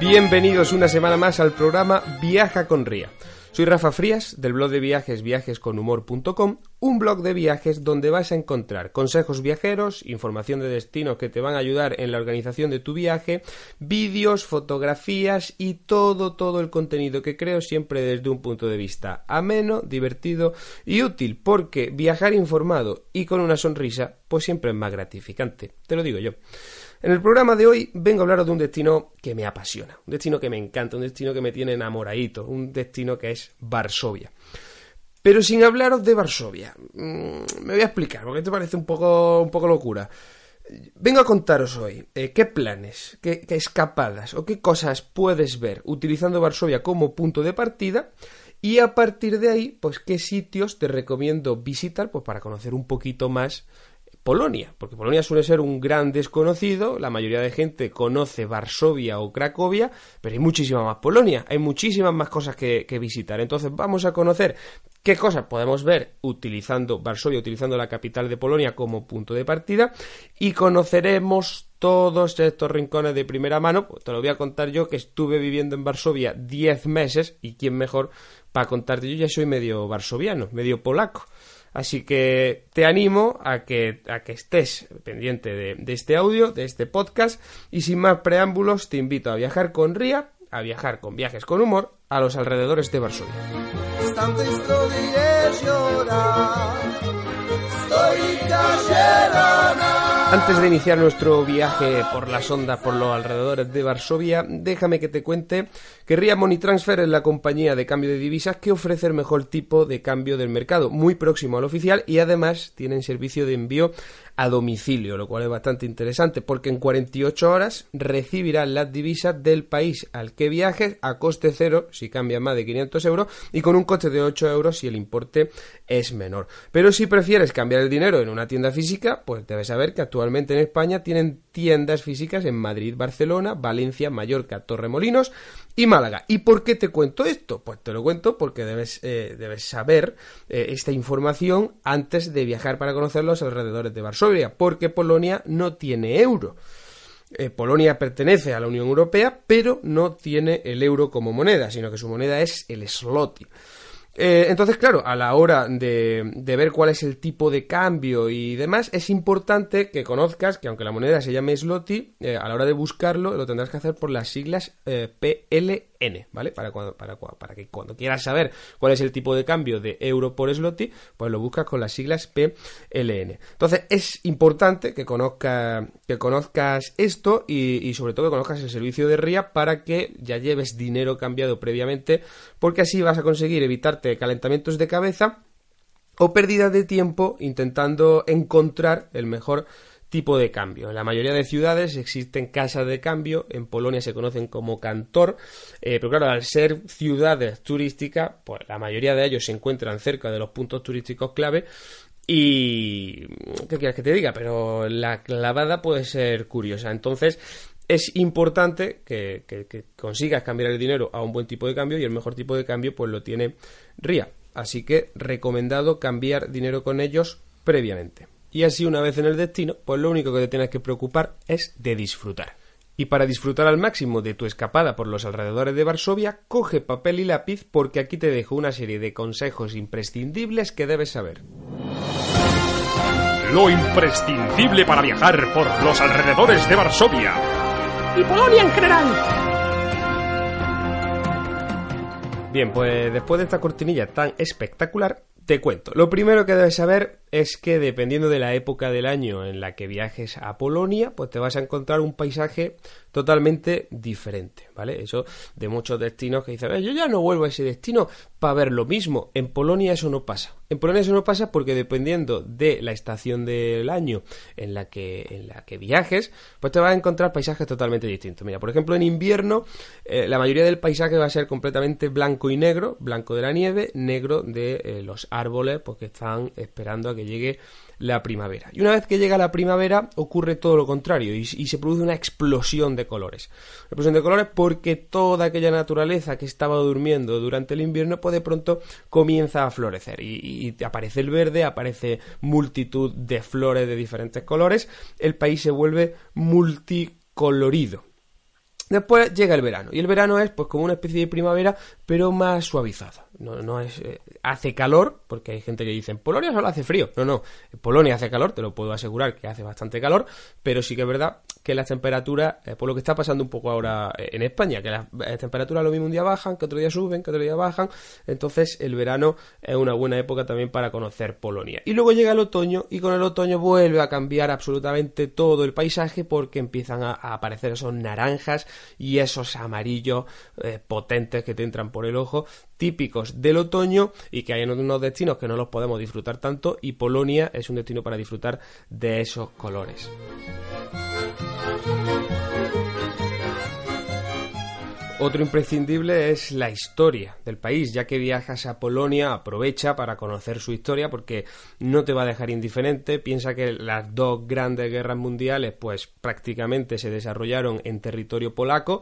Bienvenidos una semana más al programa Viaja con Ría. Soy Rafa Frías del blog de viajes viajesconhumor.com, un blog de viajes donde vas a encontrar consejos viajeros, información de destinos que te van a ayudar en la organización de tu viaje, vídeos, fotografías y todo, todo el contenido que creo siempre desde un punto de vista ameno, divertido y útil, porque viajar informado y con una sonrisa pues siempre es más gratificante, te lo digo yo. En el programa de hoy vengo a hablaros de un destino que me apasiona, un destino que me encanta, un destino que me tiene enamoradito, un destino que es Varsovia. Pero sin hablaros de Varsovia, mm, me voy a explicar, porque esto parece un poco, un poco locura. Vengo a contaros hoy eh, qué planes, qué, qué escapadas o qué cosas puedes ver utilizando Varsovia como punto de partida y a partir de ahí, pues qué sitios te recomiendo visitar pues, para conocer un poquito más Polonia, porque Polonia suele ser un gran desconocido, la mayoría de gente conoce Varsovia o Cracovia, pero hay muchísima más Polonia, hay muchísimas más cosas que, visitar. Entonces vamos a conocer qué cosas podemos ver utilizando Varsovia, utilizando la capital de Polonia como punto de partida, y conoceremos todos estos rincones de primera mano. Pues te lo voy a contar yo que estuve viviendo en Varsovia 10 meses, y quién mejor para contarte, yo ya soy medio varsoviano, medio polaco. Así que te animo a que, a que estés pendiente de, este audio, de este podcast, y sin más preámbulos te invito a viajar con Ría, a viajar con viajes con humor a los alrededores de Varsovia. Antes de iniciar nuestro viaje por las ondas por los alrededores de Varsovia, déjame que te cuente que RIA Money Transfer es la compañía de cambio de divisas que ofrece el mejor tipo de cambio del mercado, muy próximo al oficial y además tienen servicio de envío a domicilio, lo cual es bastante interesante porque en 48 horas recibirás las divisas del país al que viajes a coste cero si cambia más de 500 euros y con un coste de 8 euros si el importe es menor. Pero si prefieres cambiar el dinero en una tienda física, pues debes saber que actualmente en España tienen tiendas físicas en Madrid, Barcelona, Valencia, Mallorca, Torremolinos y Málaga. ¿Y por qué te cuento esto? Pues te lo cuento porque debes, eh, debes saber eh, esta información antes de viajar para conocer los alrededores de Porque Polonia no tiene euro. Eh, Polonia pertenece a la Unión Europea, pero no tiene el euro como moneda, sino que su moneda es el zloty. Eh, entonces, claro, a la hora de, ver cuál es el tipo de cambio y demás, es importante que conozcas que aunque la moneda se llame Sloty, eh, a la hora de buscarlo lo tendrás que hacer por las siglas eh, ¿vale? Para, cuando, para, que cuando quieras saber cuál es el tipo de cambio de euro por Sloty, pues lo buscas con las siglas PLN. Entonces, es importante que, que conozcas esto y, y sobre todo que conozcas el servicio de RIA para que ya lleves dinero cambiado previamente, porque así vas a conseguir evitar calentamientos de cabeza o pérdida de tiempo intentando encontrar el mejor tipo de cambio. En la mayoría de ciudades existen casas de cambio, en Polonia se conocen como cantor, eh, pero claro, al ser ciudades turísticas, pues la mayoría de ellos se encuentran cerca de los puntos turísticos clave y... ¿Qué quieres que te diga? Pero la clavada puede ser curiosa. Entonces, es importante que, consigas cambiar el dinero a un buen tipo de cambio y el mejor tipo de cambio pues lo tiene RIA. Así que recomendado cambiar dinero con ellos previamente. Y así una vez en el destino, pues lo único que te tienes que preocupar es de disfrutar. Y para disfrutar al máximo de tu escapada por los alrededores de Varsovia, coge papel y lápiz porque aquí te dejo una serie de consejos imprescindibles que debes saber. Lo imprescindible para viajar por los alrededores de Varsovia y Polonia en general. Bien, pues después de esta cortinilla tan espectacular, te cuento. Lo primero que debes saber es que dependiendo de la época del año en la que viajes a Polonia, pues te vas a encontrar un paisaje totalmente diferente, ¿vale? Eso de muchos destinos que dicen, yo ya no vuelvo a ese destino para ver lo mismo. En Polonia eso no pasa. En Polonia eso no pasa porque dependiendo de la estación del año en la que, en la que viajes, pues te vas a encontrar paisajes totalmente distintos. Mira, por ejemplo, en invierno eh, la mayoría del paisaje va a ser completamente blanco y negro, blanco de la nieve, negro de eh, los árboles, porque están esperando a que llegue la primavera. Y una vez que llega la primavera ocurre todo lo contrario y, se produce una explosión de colores. Una explosión de colores porque toda aquella naturaleza que estaba durmiendo durante el invierno pues de pronto comienza a florecer y aparece el verde, aparece multitud de flores de diferentes colores, el país se vuelve multicolorido. Después llega el verano y el verano es pues como una especie de primavera pero más suavizada. No, no es eh, hace calor porque hay gente que dice en Polonia solo hace frío. No, no, en Polonia hace calor, te lo puedo asegurar que hace bastante calor, pero sí que es verdad que las temperaturas, eh, por lo que está pasando un poco ahora eh, en España, que las temperaturas lo mismo un día bajan, que otro día suben, que otro día bajan, entonces el verano es una buena época también para conocer Polonia. Y luego llega el otoño y con el otoño vuelve a cambiar absolutamente todo el paisaje porque empiezan a, aparecer esos naranjas y esos amarillos potentes que te entran por el ojo, típicos del otoño y que hay unos destinos que no los podemos disfrutar tanto y Polonia es un destino para disfrutar de esos colores. Otro imprescindible es la historia del país, ya que viajas a Polonia, aprovecha para conocer su historia porque no te va a dejar indiferente. Piensa que las dos grandes guerras mundiales pues prácticamente se desarrollaron en territorio polaco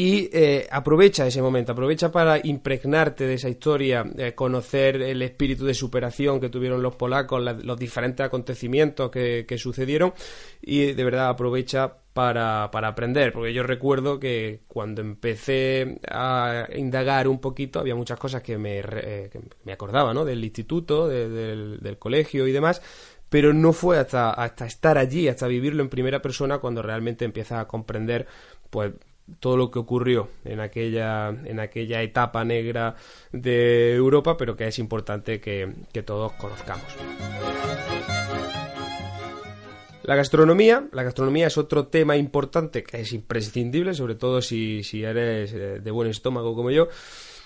y eh, aprovecha ese momento, aprovecha para impregnarte de esa historia, eh, conocer el espíritu de superación que tuvieron los polacos, los diferentes acontecimientos que, sucedieron y de verdad aprovecha para, aprender, porque yo recuerdo que cuando empecé a indagar un poquito había muchas cosas que me, eh, me acordaba, ¿no? Del instituto, del, del colegio y demás, pero no fue hasta, hasta estar allí, hasta vivirlo en primera persona cuando realmente empiezas a comprender pues todo lo que ocurrió en aquella, en aquella etapa negra de Europa, pero que es importante que, todos conozcamos. La gastronomía, la gastronomía es otro tema importante que es imprescindible, sobre todo si, si eres eh, de buen estómago como yo.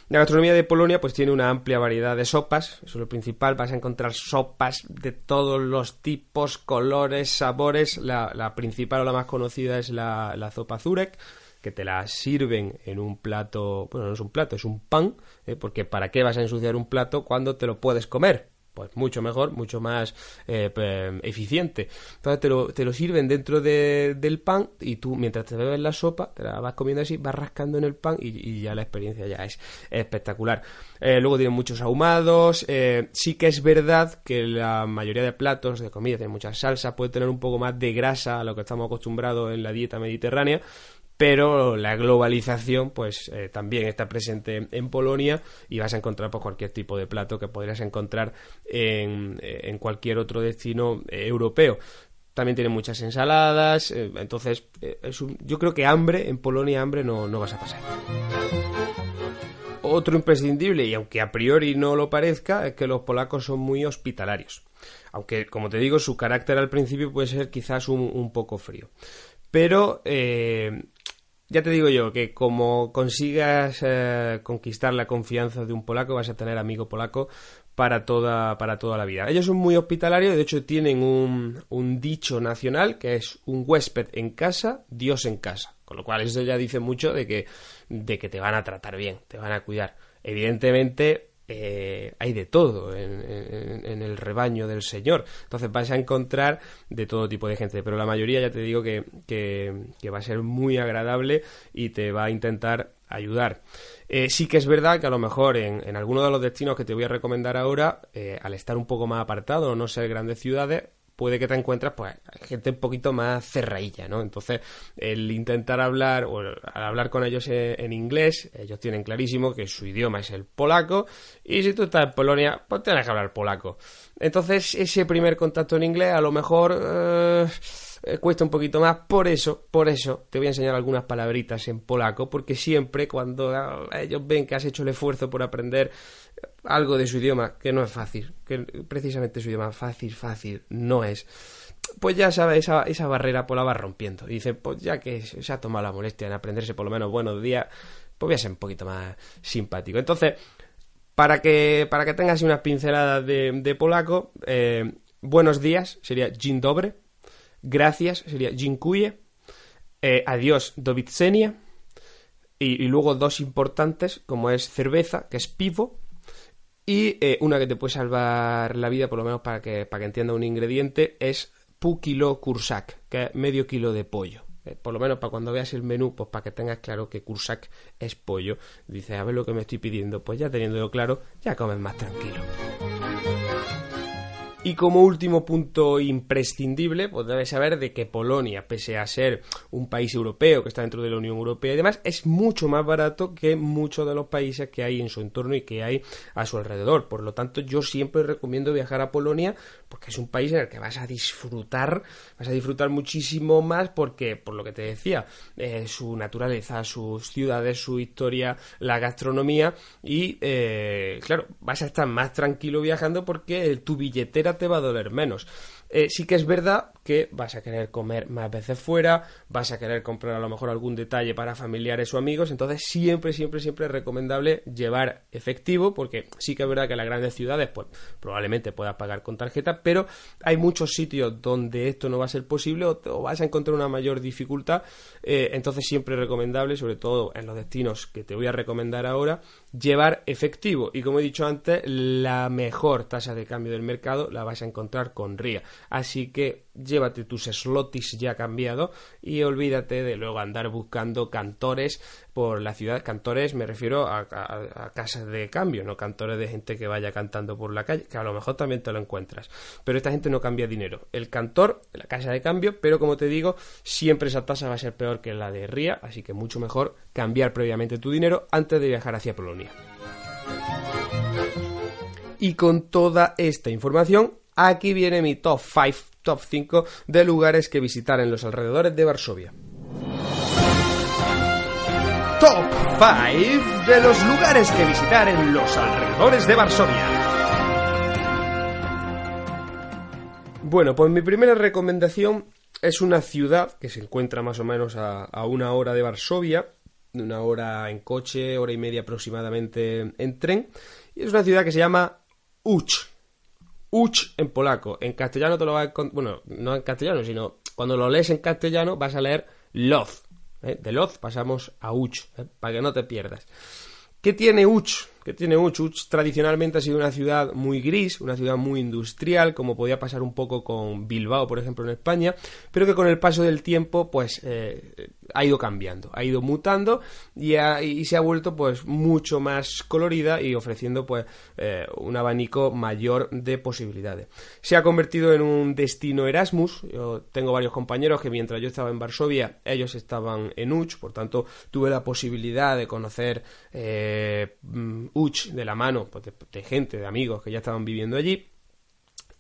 La gastronomía de Polonia pues tiene una amplia variedad de sopas, eso es lo principal, vas a encontrar sopas de todos los tipos, colores, sabores, la, la principal o la más conocida es la, la sopa Zurek, que te la sirven en un plato, bueno, no es un plato, es un pan, ¿eh? porque ¿para qué vas a ensuciar un plato cuando te lo puedes comer? Pues mucho mejor, mucho más eh, eficiente. Entonces te lo, te lo sirven dentro del pan y tú mientras te bebes la sopa, te la vas comiendo así, vas rascando en el pan y, ya la experiencia ya es espectacular. Eh, luego tienen muchos ahumados. sí que es verdad que la mayoría de platos de comida tienen mucha salsa, puede tener un poco más de grasa a lo que estamos acostumbrados en la dieta mediterránea pero la globalización pues eh, también está presente en Polonia y vas a encontrar pues, cualquier tipo de plato que podrías encontrar en, eh, cualquier otro destino eh, europeo. También tiene muchas ensaladas, entonces yo creo que hambre, en Polonia hambre no, no vas a pasar. Otro imprescindible, y aunque a priori no lo parezca, es que los polacos son muy hospitalarios. Aunque, como te digo, su carácter al principio puede ser quizás un, un poco frío. Pero ya te digo yo que como consigas eh, conquistar la confianza de un polaco, vas a tener amigo polaco para toda, para toda la vida. Ellos son muy hospitalarios, de hecho tienen un, un dicho nacional que es un huésped en casa, Dios en casa. Con lo cual eso ya dice mucho de que, de que te van a tratar bien, te van a cuidar. Evidentemente, eh, hay de todo en, el rebaño del Señor. Entonces vas a encontrar de todo tipo de gente, pero la mayoría ya te digo que, que, va a ser muy agradable y te va a intentar ayudar. Eh, sí que es verdad que a lo mejor en, en alguno de los destinos que te voy a recomendar ahora, eh, al estar un poco más apartado o no ser grandes ciudades, puede que te encuentres pues gente un poquito más cerrailla, ¿no? Entonces, el intentar hablar o al hablar con ellos en, inglés, ellos tienen clarísimo que su idioma es el polaco y si tú estás en Polonia, pues tienes que hablar polaco. Entonces, ese primer contacto en inglés a lo mejor eh, eh, cuesta un poquito más, por eso, por eso te voy a enseñar algunas palabritas en polaco, porque siempre cuando ah, ellos ven que has hecho el esfuerzo por aprender algo de su idioma, que no es fácil, que precisamente su idioma fácil, fácil, no es. Pues ya sabes, esa, esa barrera pues la va rompiendo. Y dice, pues ya que se ha tomado la molestia en aprenderse por lo menos buenos días, pues voy a ser un poquito más simpático. Entonces, para que, para que tengas unas pinceladas de, polaco, eh, buenos días sería dzień dobre, gracias sería dziękuję, eh, adiós do y, y luego dos importantes, como es cerveza, que es pivo, Y eh, una que te puede salvar la vida, por lo menos para que, para que entienda un ingrediente, es pu kilo kursak, que es medio kilo de pollo. Eh, por lo menos para cuando veas el menú, pues para que tengas claro que kursak es pollo. Dices, a ver lo que me estoy pidiendo. Pues ya teniéndolo claro, ya comes más tranquilo. Y como último punto imprescindible, pues debes saber de que Polonia, pese a ser un país europeo que está dentro de la Unión Europea y demás, es mucho más barato que muchos de los países que hay en su entorno y que hay a su alrededor. Por lo tanto, yo siempre recomiendo viajar a Polonia porque es un país en el que vas a disfrutar, vas a disfrutar muchísimo más porque, por lo que te decía, eh, su naturaleza, sus ciudades, su historia, la gastronomía y, eh, claro, vas a estar más tranquilo viajando porque tu billetera te va a doler menos. Eh, sí que es verdad que vas a querer comer más veces fuera, vas a querer comprar a lo mejor algún detalle para familiares o amigos, entonces siempre, siempre, siempre es recomendable llevar efectivo, porque sí que es verdad que en las grandes ciudades, pues probablemente puedas pagar con tarjeta, pero hay muchos sitios donde esto no va a ser posible o, vas a encontrar una mayor dificultad, eh, entonces siempre es recomendable, sobre todo en los destinos que te voy a recomendar ahora, llevar efectivo. Y como he dicho antes, la mejor tasa de cambio del mercado la vas a encontrar con RIA. Así que llévate tus slotis ya cambiado y olvídate de luego andar buscando cantores por la ciudad. Cantores me refiero a, casas de cambio, no cantores de gente que vaya cantando por la calle, que a lo mejor también te lo encuentras. Pero esta gente no cambia dinero. El cantor, la casa de cambio, pero como te digo, siempre esa tasa va a ser peor que la de RIA, así que mucho mejor cambiar previamente tu dinero antes de viajar hacia Polonia. Y con toda esta información, aquí viene mi top 5, top 5 de lugares que visitar en los alrededores de Varsovia. Top 5 de los lugares que visitar en los alrededores de Varsovia. Bueno, pues mi primera recomendación es una ciudad que se encuentra más o menos a, una hora de Varsovia, una hora en coche, hora y media aproximadamente en tren, y es una ciudad que se llama Uch. Uch en polaco. En castellano te lo vas a Bueno, no en castellano, sino cuando lo lees en castellano vas a leer Loz. ¿eh? De Loz pasamos a Uch, ¿eh? para que no te pierdas. ¿Qué tiene Uch? ¿Qué tiene Uch? Uch tradicionalmente ha sido una ciudad muy gris, una ciudad muy industrial, como podía pasar un poco con Bilbao, por ejemplo, en España, pero que con el paso del tiempo, pues eh, ha ido cambiando, ha ido mutando y, se ha vuelto pues mucho más colorida y ofreciendo pues eh, un abanico mayor de posibilidades. Se ha convertido en un destino Erasmus. Yo tengo varios compañeros que mientras yo estaba en Varsovia, ellos estaban en Uch, por tanto tuve la posibilidad de conocer eh, Uch de la mano pues, de gente, de amigos que ya estaban viviendo allí.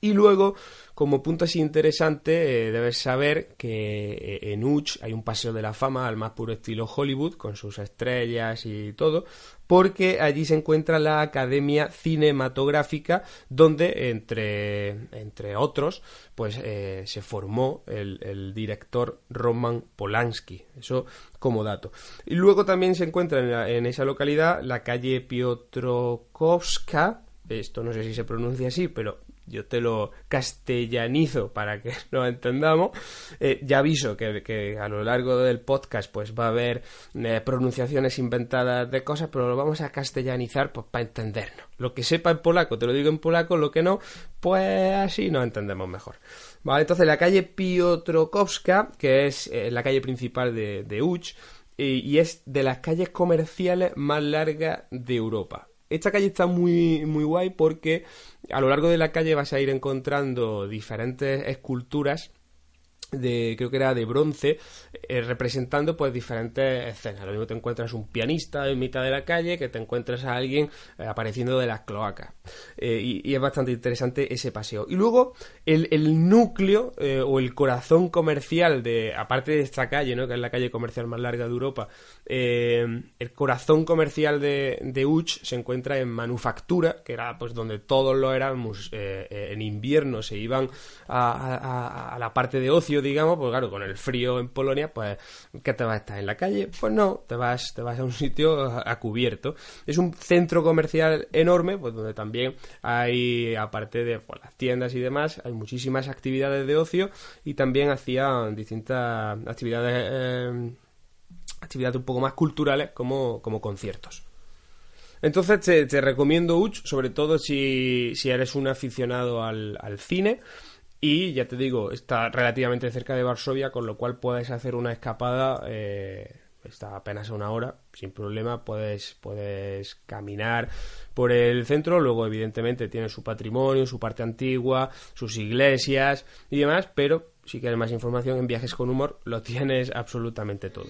Y luego, como punto así interesante, eh, debes saber que eh, en Uch hay un paseo de la fama al más puro estilo Hollywood, con sus estrellas y todo, porque allí se encuentra la Academia Cinematográfica, donde, entre, entre otros, pues eh, se formó el, director Roman Polanski. Eso como dato. Y luego también se encuentra en, en esa localidad la calle Piotrowska, esto no sé si se pronuncia así, pero yo te lo castellanizo para que lo entendamos. Eh, ya aviso que, a lo largo del podcast pues va a haber eh, pronunciaciones inventadas de cosas, pero lo vamos a castellanizar pues para entendernos. Lo que sepa en polaco te lo digo en polaco, lo que no, pues así nos entendemos mejor. Vale, entonces la calle Piotrowska, que es eh, la calle principal de, de Uch, y es de las calles comerciales más largas de Europa. Esta calle está muy, muy guay porque a lo largo de la calle vas a ir encontrando diferentes esculturas de creo que era de bronce eh, representando pues diferentes escenas. Lo mismo te encuentras un pianista en mitad de la calle que te encuentras a alguien eh, apareciendo de las cloacas. Eh, y, es bastante interesante ese paseo. Y luego el, núcleo o el corazón comercial de aparte de esta calle ¿no? que es la calle comercial más larga de Europa el corazón comercial de, de Uch se encuentra en manufactura que era pues donde todos lo éramos en invierno se iban a la parte de ocio digamos, pues claro, con el frío en Polonia, pues, ¿qué te vas a estar en la calle? Pues no, te vas, te vas a un sitio a, cubierto. Es un centro comercial enorme, pues donde también hay, aparte de pues, las tiendas y demás, hay muchísimas actividades de ocio y también hacían distintas actividades, eh, actividades un poco más culturales como, como conciertos. Entonces te, recomiendo Uch, sobre todo si, eres un aficionado al, cine. Y ya te digo, está relativamente cerca de Varsovia, con lo cual puedes hacer una escapada. Eh, está apenas a una hora, sin problema. Puedes, puedes caminar por el centro. Luego, evidentemente, tiene su patrimonio, su parte antigua, sus iglesias y demás. Pero si quieres más información en Viajes con Humor, lo tienes absolutamente todo.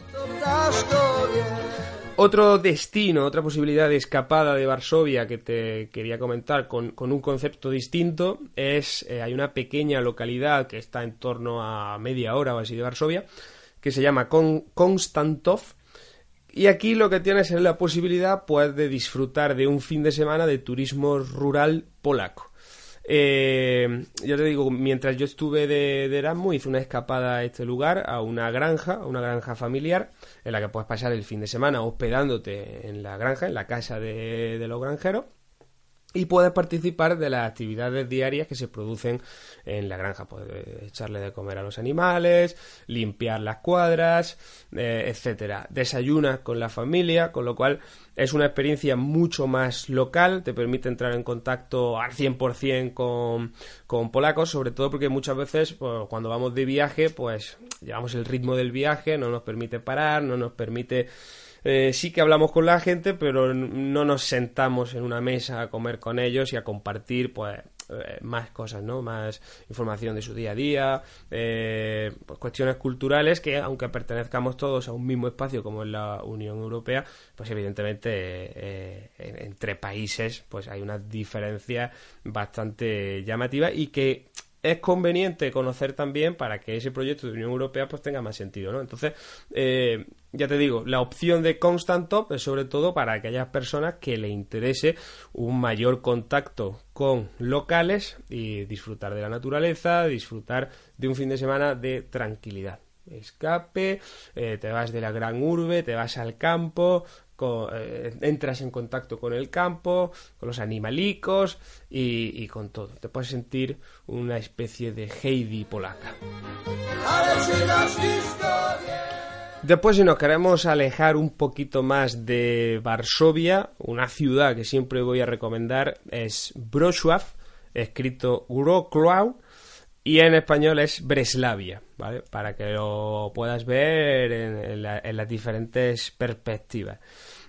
Otro destino, otra posibilidad de escapada de Varsovia que te quería comentar con, un concepto distinto es, eh, hay una pequeña localidad que está en torno a media hora o así de Varsovia, que se llama Konstantov, y aquí lo que tienes es la posibilidad pues, de disfrutar de un fin de semana de turismo rural polaco. Eh, yo te digo, mientras yo estuve de, de, Erasmus, hice una escapada a este lugar, a una granja, a una granja familiar, en la que puedes pasar el fin de semana hospedándote en la granja, en la casa de, de los granjeros y puedes participar de las actividades diarias que se producen en la granja. Puedes echarle de comer a los animales, limpiar las cuadras, eh, etcétera. Desayunas con la familia, con lo cual es una experiencia mucho más local, te permite entrar en contacto al 100% con, con polacos, sobre todo porque muchas veces pues, cuando vamos de viaje, pues llevamos el ritmo del viaje, no nos permite parar, no nos permite eh, sí que hablamos con la gente, pero no nos sentamos en una mesa a comer con ellos y a compartir, pues, eh, más cosas, ¿no? Más información de su día a día, eh, pues cuestiones culturales que, aunque pertenezcamos todos a un mismo espacio como es la Unión Europea, pues evidentemente entre países pues hay una diferencia bastante llamativa y que es conveniente conocer también para que ese proyecto de Unión Europea pues tenga más sentido, ¿no? Entonces, eh, ya te digo, la opción de Constant Top es sobre todo para aquellas personas que le interese un mayor contacto con locales y disfrutar de la naturaleza, disfrutar de un fin de semana de tranquilidad escape, eh, te vas de la gran urbe, te vas al campo, eh, entras en contacto con el campo, con los animalicos y, con todo. Te puedes sentir una especie de Heidi polaca. Después, si nos queremos alejar un poquito más de Varsovia, una ciudad que siempre voy a recomendar es Wrocław, escrito Wrocław, y en español es Breslavia, ¿vale? Para que lo puedas ver en, las diferentes perspectivas.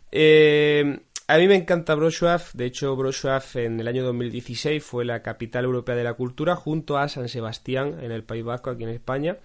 Eh, a mí me encanta Wrocław, de hecho Wrocław en el año 2016 fue la capital europea de la cultura junto a San Sebastián en el País Vasco, aquí en España.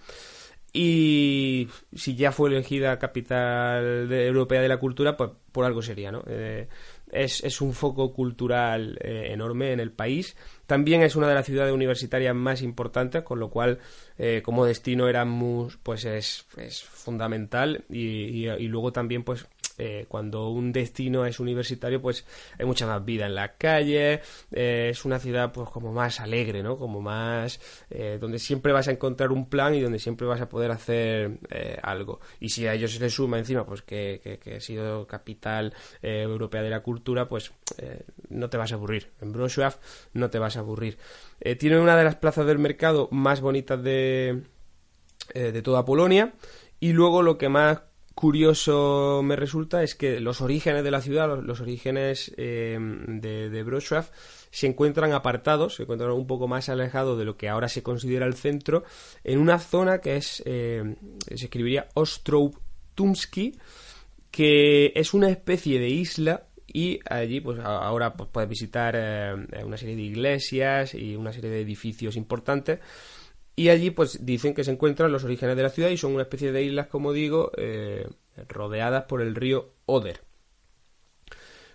Y si ya fue elegida capital europea de la cultura, pues por algo sería, ¿no? Eh, es, un foco cultural eh, enorme en el país. También es una de las ciudades universitarias más importantes, con lo cual eh, como destino Erasmus pues es, es fundamental y, y, luego también pues eh, cuando un destino es universitario, pues hay mucha más vida en las calles, eh, es una ciudad pues como más alegre, ¿no? Como más, eh, donde siempre vas a encontrar un plan y donde siempre vas a poder hacer algo. Y si a ellos se les suma encima, pues que, que, ha sido capital europea de la cultura, pues no te vas a aburrir. En Wrocław no te vas a aburrir. tiene una de las plazas del mercado más bonitas de, de toda Polonia. Y luego lo que más curioso me resulta es que los orígenes de la ciudad, los, orígenes eh, de, de Wrocław, se encuentran apartados, se encuentran un poco más alejados de lo que ahora se considera el centro, en una zona que es, eh, se escribiría Ostrov Tumski, que es una especie de isla y allí pues ahora pues, puedes visitar eh, una serie de iglesias y una serie de edificios importantes y allí pues dicen que se encuentran los orígenes de la ciudad y son una especie de islas, como digo, eh, rodeadas por el río Oder.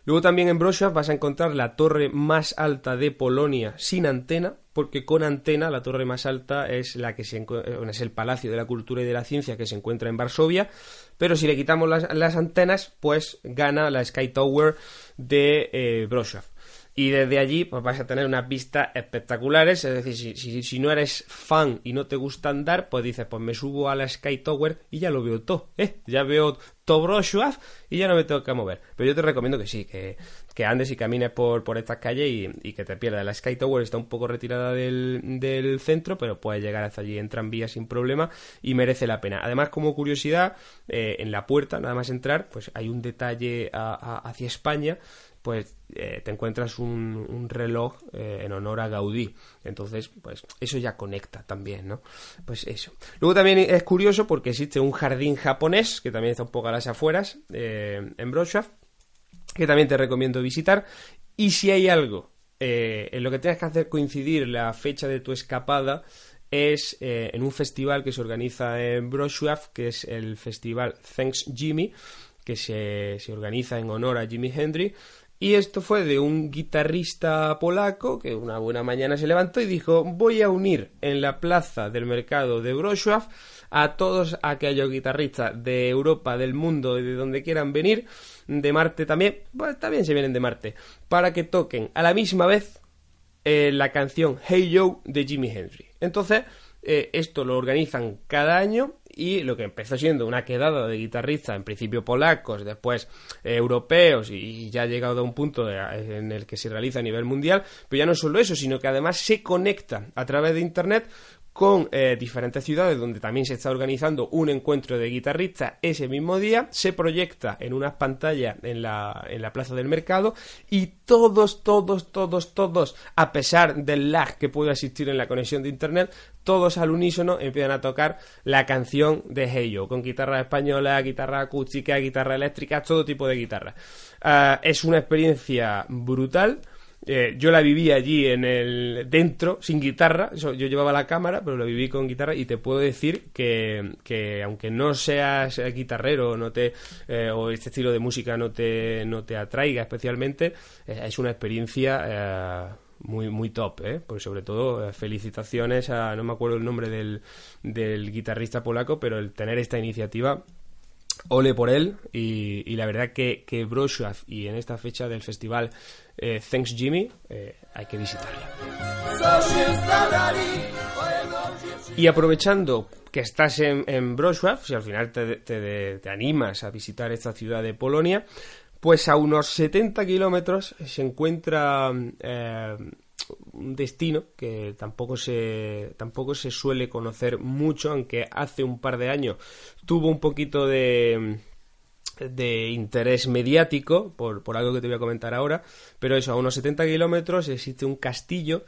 Luego también en Wrocław vas a encontrar la torre más alta de Polonia sin antena, porque con antena la torre más alta es la que se es el Palacio de la Cultura y de la Ciencia que se encuentra en Varsovia, pero si le quitamos las, antenas, pues gana la Sky Tower de eh, y desde allí pues vas a tener unas vistas espectaculares, es decir, si, si, no eres fan y no te gusta andar, pues dices, pues me subo a la Sky Tower y ya lo veo todo, ¿eh? Ya veo todo y ya no me tengo que mover. Pero yo te recomiendo que sí, que, que andes y camines por, por estas calles y, que te pierdas. La Sky Tower está un poco retirada del, del centro, pero puedes llegar hasta allí en tranvía sin problema y merece la pena. Además, como curiosidad, eh, en la puerta, nada más entrar, pues hay un detalle hacia España pues eh, te encuentras un, reloj eh, en honor a Gaudí. Entonces, pues eso ya conecta también, ¿no? Pues eso. Luego también es curioso porque existe un jardín japonés, que también está un poco a las afueras, eh, en Wrocław, que también te recomiendo visitar. Y si hay algo en lo que tienes que hacer coincidir la fecha de tu escapada, es en un festival que se organiza en Wrocław, que es el festival Thanks Jimmy, que se, se organiza en honor a Jimi Hendrix y esto fue de un guitarrista polaco que una buena mañana se levantó y dijo voy a unir en la plaza del mercado de Wrocław a todos aquellos guitarristas de Europa, del mundo y de donde quieran venir, de Marte también, pues también se vienen de Marte, para que toquen a la misma vez eh, la canción Hey Joe de Jimi Hendrix. Entonces, eh, esto lo organizan cada año y lo que empezó siendo una quedada de guitarristas, en principio polacos, después eh, europeos y ya ha llegado a un punto en el que se realiza a nivel mundial, pero ya no solo eso, sino que además se conecta a través de Internet con eh, diferentes ciudades donde también se está organizando un encuentro de guitarristas ese mismo día, se proyecta en unas pantallas en la, en la plaza del mercado y todos, todos, todos, todos, a pesar del lag que puede existir en la conexión de internet, todos al unísono empiezan a tocar la canción de Hey con guitarra española, guitarra acústica, guitarra eléctrica, todo tipo de guitarra. Ah, es una experiencia brutal eh, yo la viví allí en el dentro, sin guitarra. yo llevaba la cámara, pero la viví con guitarra y te puedo decir que, aunque no seas guitarrero no te, eh, o este estilo de música no te, no te atraiga especialmente, eh, es una experiencia muy muy top, ¿eh? Porque sobre todo felicitaciones a, no me acuerdo el nombre del, del guitarrista polaco, pero el tener esta iniciativa ole por él y, la verdad que, que y en esta fecha del festival eh, Thanks Jimmy eh, hay que visitarlo. Y aprovechando que estás en, en si al final te, animas a visitar esta ciudad de Polonia, pues a unos 70 kilómetros se encuentra eh, un destino que tampoco se, tampoco se suele conocer mucho, aunque hace un par de años tuvo un poquito de, de interés mediático por, por algo que te voy a comentar ahora, pero eso, a unos 70 kilómetros existe un castillo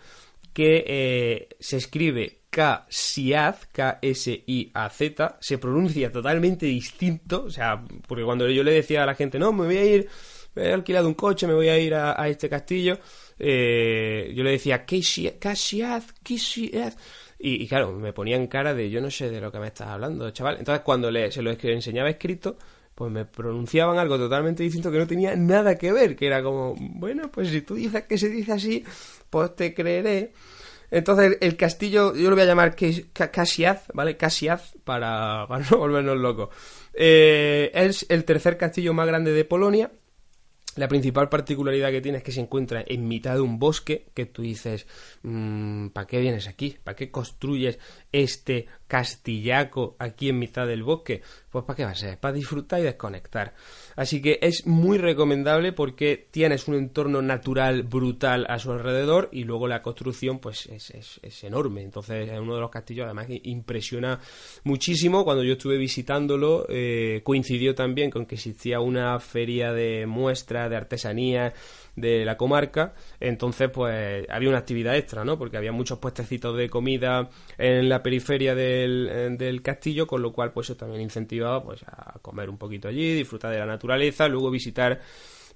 que eh, se escribe K-S-I-A-Z, K-S-I-A-Z, se pronuncia totalmente distinto, o sea, porque cuando yo le decía a la gente, no, me voy a ir, he alquilado un coche, me voy a ir a este castillo, eh, yo le decía, Kasiad, Kasiad. Y, y claro, me ponía en cara de yo no sé de lo que me estás hablando, chaval. Entonces, cuando le, se lo enseñaba escrito, pues me pronunciaban algo totalmente distinto que no tenía nada que ver, que era como, bueno, pues si tú dices que se dice así, pues te creeré. Entonces, el castillo, yo lo voy a llamar Casiaz, ¿vale? Casiaz, para, no volvernos locos. Eh, es el tercer castillo más grande de Polonia la principal particularidad que tiene es que se encuentra en mitad de un bosque que tú dices, mm, ¿para qué vienes aquí? ¿Para qué construyes este castillaco aquí en mitad del bosque? Pues ¿para qué va a ser? Para disfrutar y desconectar. Así que es muy recomendable porque tienes un entorno natural brutal a su alrededor y luego la construcción pues es, es, enorme. Entonces es uno de los castillos además que impresiona muchísimo. Cuando yo estuve visitándolo eh, coincidió también con que existía una feria de muestras de artesanía de la comarca, entonces pues había una actividad extra, ¿no? Porque había muchos puestecitos de comida en la periferia del, del castillo, con lo cual pues eso también incentivaba pues a comer un poquito allí, disfrutar de la naturaleza, luego visitar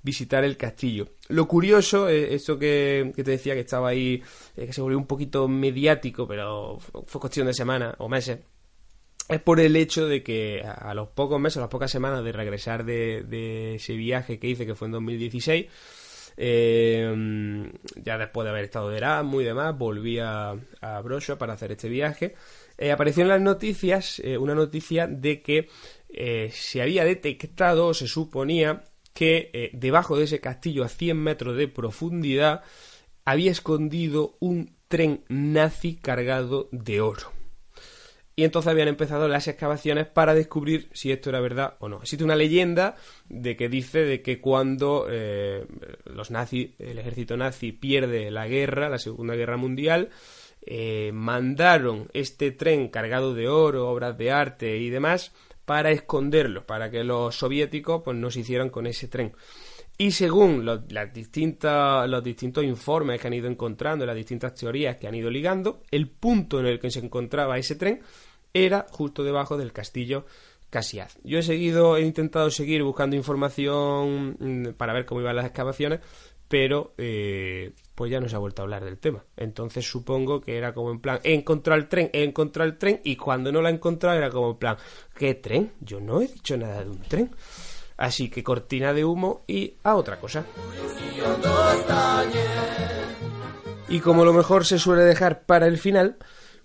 visitar el castillo. Lo curioso, eh, esto que, te decía que estaba ahí, eh, que se volvió un poquito mediático, pero fue cuestión de semanas o meses, es por el hecho de que a los pocos meses, a las pocas semanas de regresar de, de ese viaje que hice, que fue en 2016, eh, ya después de haber estado de Erasmus y demás, volví a, a para hacer este viaje. Eh, apareció en las noticias eh, una noticia de que se había detectado, se suponía, que debajo de ese castillo a 100 metros de profundidad había escondido un tren nazi cargado de oro. Y entonces habían empezado las excavaciones para descubrir si esto era verdad o no. Existe una leyenda de que dice de que cuando eh, los nazis, el ejército nazi pierde la guerra, la Segunda Guerra Mundial, eh, mandaron este tren cargado de oro, obras de arte y demás para esconderlo, para que los soviéticos pues, no se hicieran con ese tren. Y según los, las distintas, los distintos informes que han ido encontrando, las distintas teorías que han ido ligando, el punto en el que se encontraba ese tren era justo debajo del castillo Casiaz. Yo he seguido, he intentado seguir buscando información mm, para ver cómo iban las excavaciones, pero eh, pues ya no se ha vuelto a hablar del tema. Entonces supongo que era como en plan, he encontrado el tren, he encontrado el tren, y cuando no lo he encontrado era como en plan, ¿qué tren? Yo no he dicho nada de un tren. Así que cortina de humo y a otra cosa. Y como lo mejor se suele dejar para el final,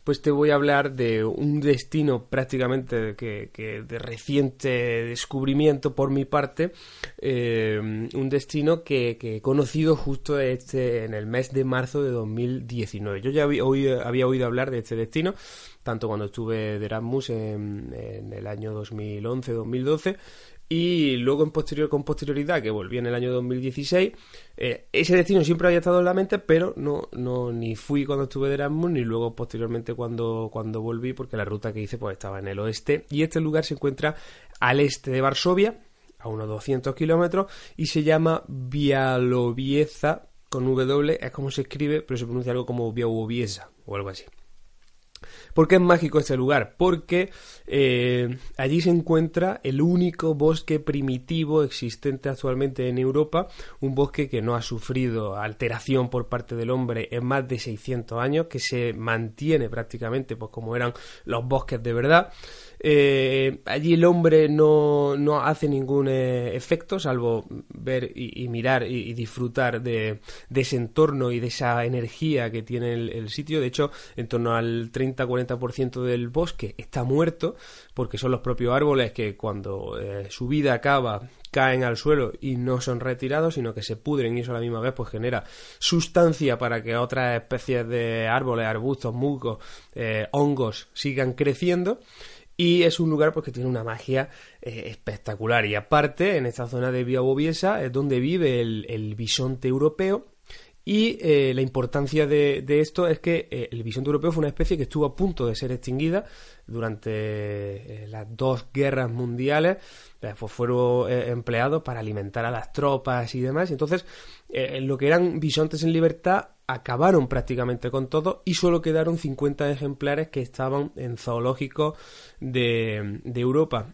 pues te voy a hablar de un destino prácticamente que, de reciente descubrimiento por mi parte, eh, un destino que, he conocido justo este, en el mes de marzo de 2019. Yo ya había oído, había oído hablar de este destino, tanto cuando estuve de Erasmus en, en el año 2011-2012, y luego en posterior con posterioridad que volví en el año 2016 eh, ese destino siempre había estado en la mente pero no no ni fui cuando estuve de Erasmus ni luego posteriormente cuando cuando volví porque la ruta que hice pues estaba en el oeste. Y este lugar se encuentra al este de Varsovia a unos 200 kilómetros y se llama Bialowieza con W es como se escribe pero se pronuncia algo como Białowieza o algo así ¿Por qué es mágico este lugar? Porque eh, allí se encuentra el único bosque primitivo existente actualmente en Europa, un bosque que no ha sufrido alteración por parte del hombre en más de 600 años, que se mantiene prácticamente pues, como eran los bosques de verdad. Eh, allí el hombre no, no hace ningún eh, efecto, salvo ver y, mirar y, disfrutar de, ese entorno y de esa energía que tiene el, sitio. De hecho, en torno al 30-40% del bosque está muerto, porque son los propios árboles que cuando eh, su vida acaba caen al suelo y no son retirados, sino que se pudren y eso a la misma vez pues genera sustancia para que otras especies de árboles, arbustos, musgos, hongos sigan creciendo y es un lugar pues, que tiene una magia eh, espectacular. Y aparte, en esta zona de Biabobiesa es donde vive el, bisonte europeo. Y eh, la importancia de, esto es que eh, el bisonte europeo fue una especie que estuvo a punto de ser extinguida durante las dos guerras mundiales. Pues fueron empleados para alimentar a las tropas y demás. Entonces, lo que eran bisontes en libertad acabaron prácticamente con todo y solo quedaron 50 ejemplares que estaban en zoológicos de, Europa.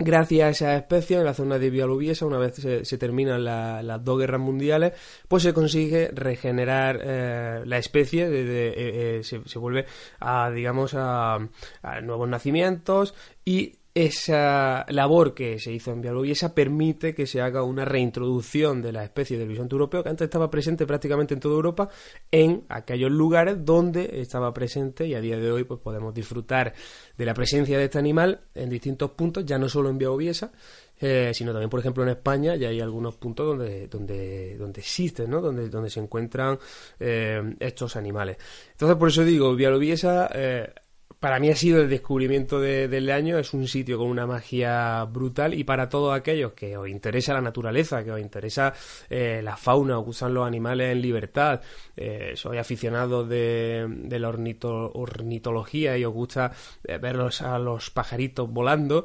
Gracias a esa especie, en la zona de Bialubiesa, una vez se, terminan las dos guerras mundiales, pues se consigue regenerar eh, la especie, eh, eh, se, vuelve a, digamos, a, a nuevos nacimientos y esa labor que se hizo en Bielorrusia permite que se haga una reintroducción de la especie del bisonte europeo que antes estaba presente prácticamente en toda Europa en aquellos lugares donde estaba presente y a día de hoy pues podemos disfrutar de la presencia de este animal en distintos puntos, ya no solo en Bielorrusia, eh, sino también, por ejemplo, en España ya hay algunos puntos donde, donde, donde existen, ¿no? Donde, donde se encuentran eh, estos animales. Entonces, por eso digo, eh, para mí ha sido el descubrimiento del año, es un sitio con una magia brutal y para todos aquellos que os interesa la naturaleza, que os interesa eh, la fauna, os gustan los animales en libertad, eh, soy aficionado de, la ornitología y os gusta eh, verlos a los pajaritos volando,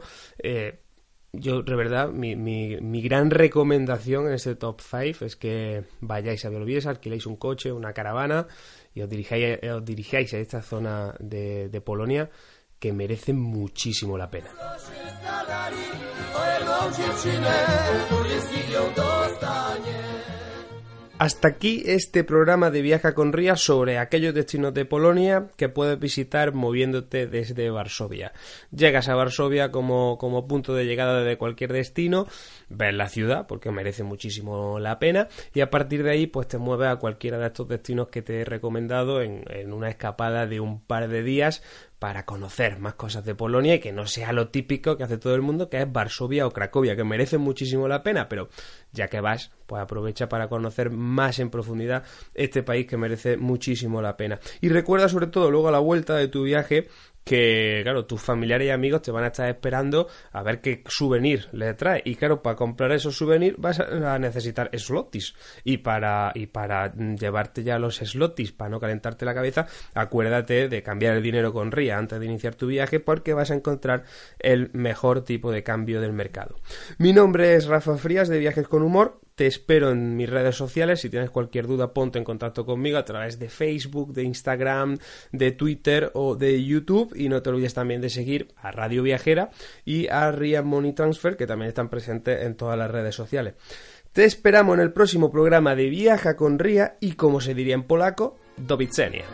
yo, de verdad, mi, mi, mi, gran recomendación en este top 5 es que vayáis a Bielorrusia, alquiléis un coche, una caravana y os dirijáis, os dirijáis a esta zona de Polonia que merece muchísimo la pena. Hasta aquí este programa de Viaja con Ría sobre aquellos destinos de Polonia que puedes visitar moviéndote desde Varsovia. Llegas a Varsovia como, como punto de llegada de cualquier destino, ves la ciudad porque merece muchísimo la pena y a partir de ahí pues te mueves a cualquiera de estos destinos que te he recomendado en, en una escapada de un par de días para conocer más cosas de Polonia y que no sea lo típico que hace todo el mundo, que es Varsovia o Cracovia, que merece muchísimo la pena, pero ya que vas, pues aprovecha para conocer más en profundidad este país que merece muchísimo la pena. Y recuerda sobre todo luego a la vuelta de tu viaje que, claro, tus familiares y amigos te van a estar esperando a ver qué souvenir les trae. Y claro, para comprar esos souvenirs vas a necesitar slotis. Y para, y para llevarte ya los slotis, para no calentarte la cabeza, acuérdate de cambiar el dinero con RIA antes de iniciar tu viaje porque vas a encontrar el mejor tipo de cambio del mercado. Mi nombre es Rafa Frías de Viajes con Humor Te espero en mis redes sociales. Si tienes cualquier duda, ponte en contacto conmigo a través de Facebook, de Instagram, de Twitter o de YouTube. Y no te olvides también de seguir a Radio Viajera y a Ria Money Transfer, que también están presentes en todas las redes sociales. Te esperamos en el próximo programa de Viaja con Ria y, como se diría en polaco, do widzenia.